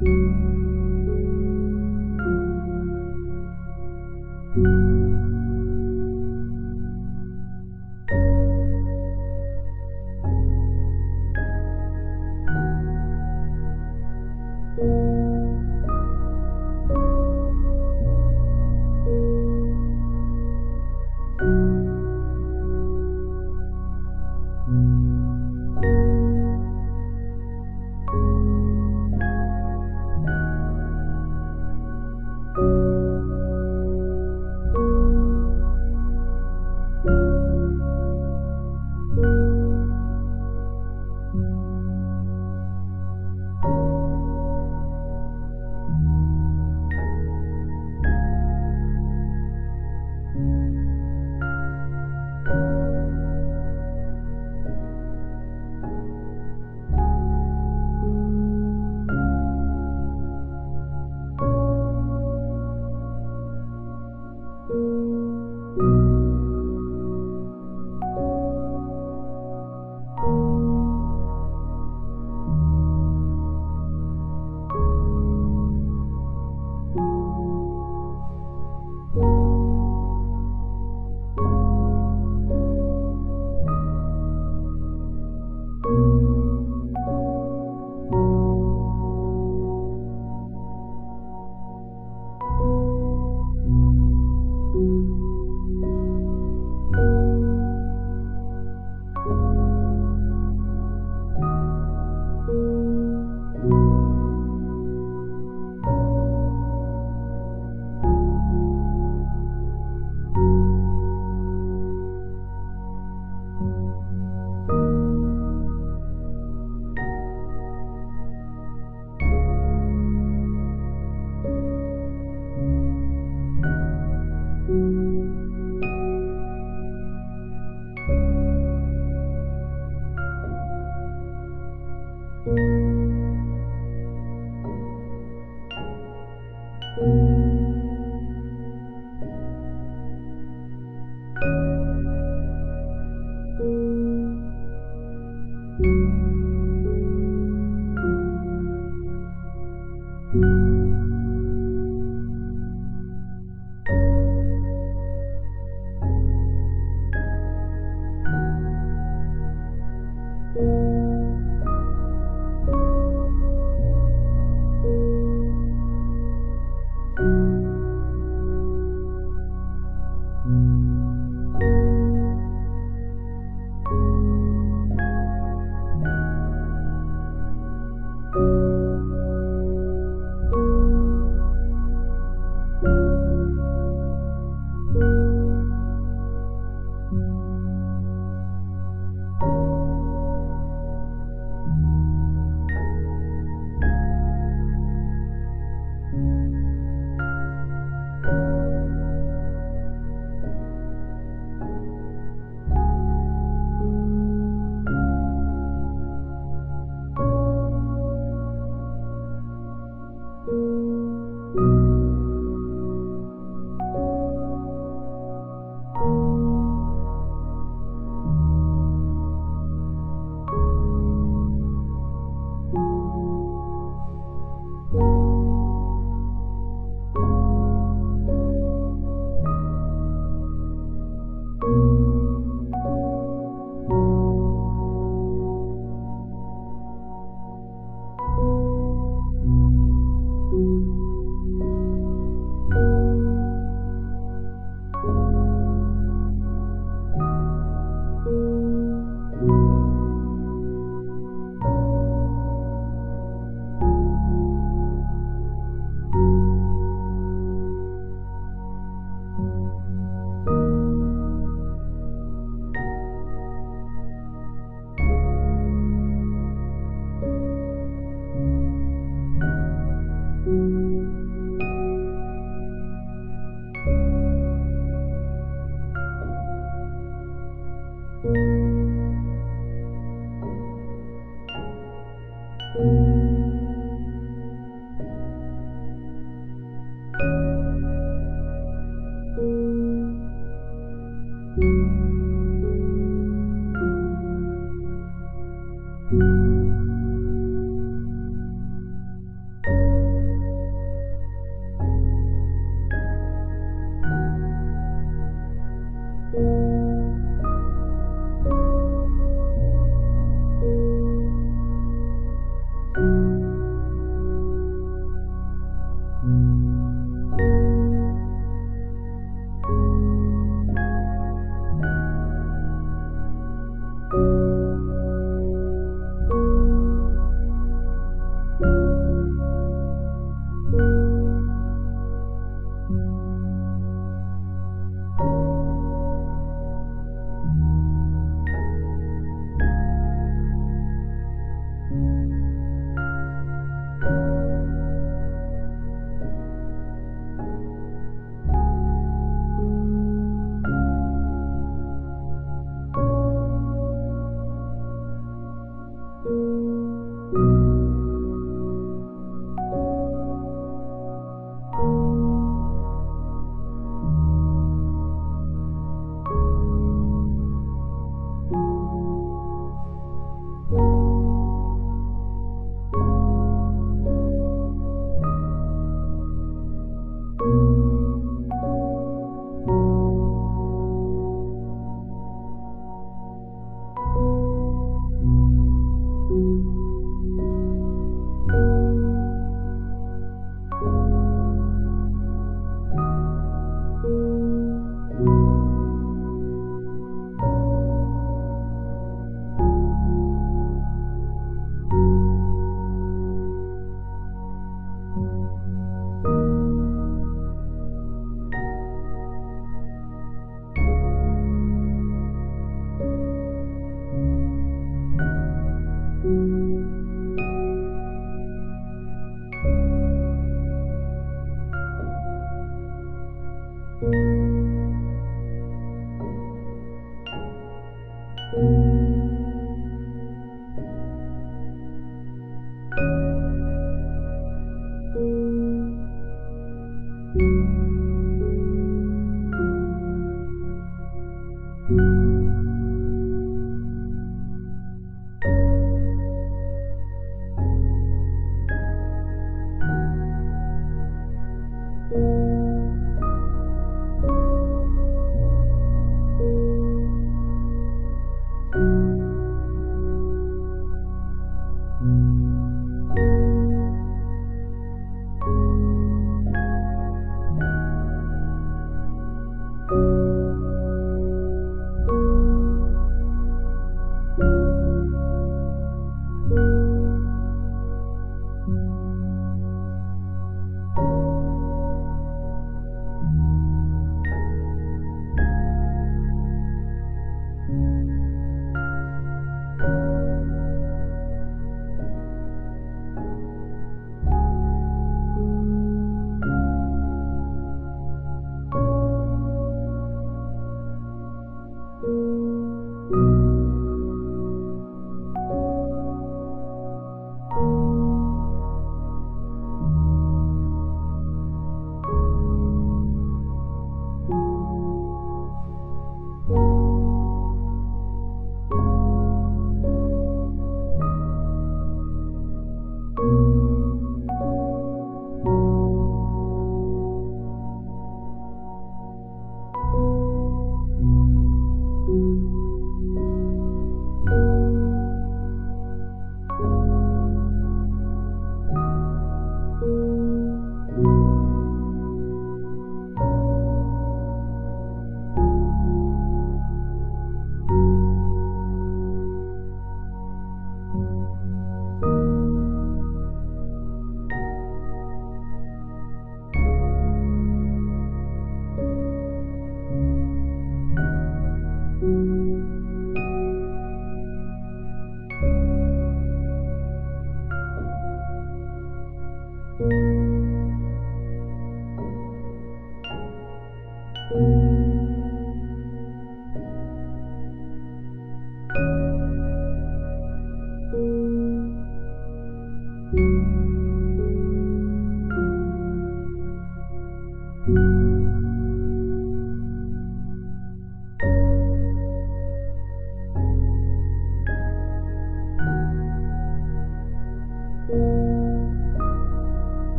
Música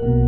you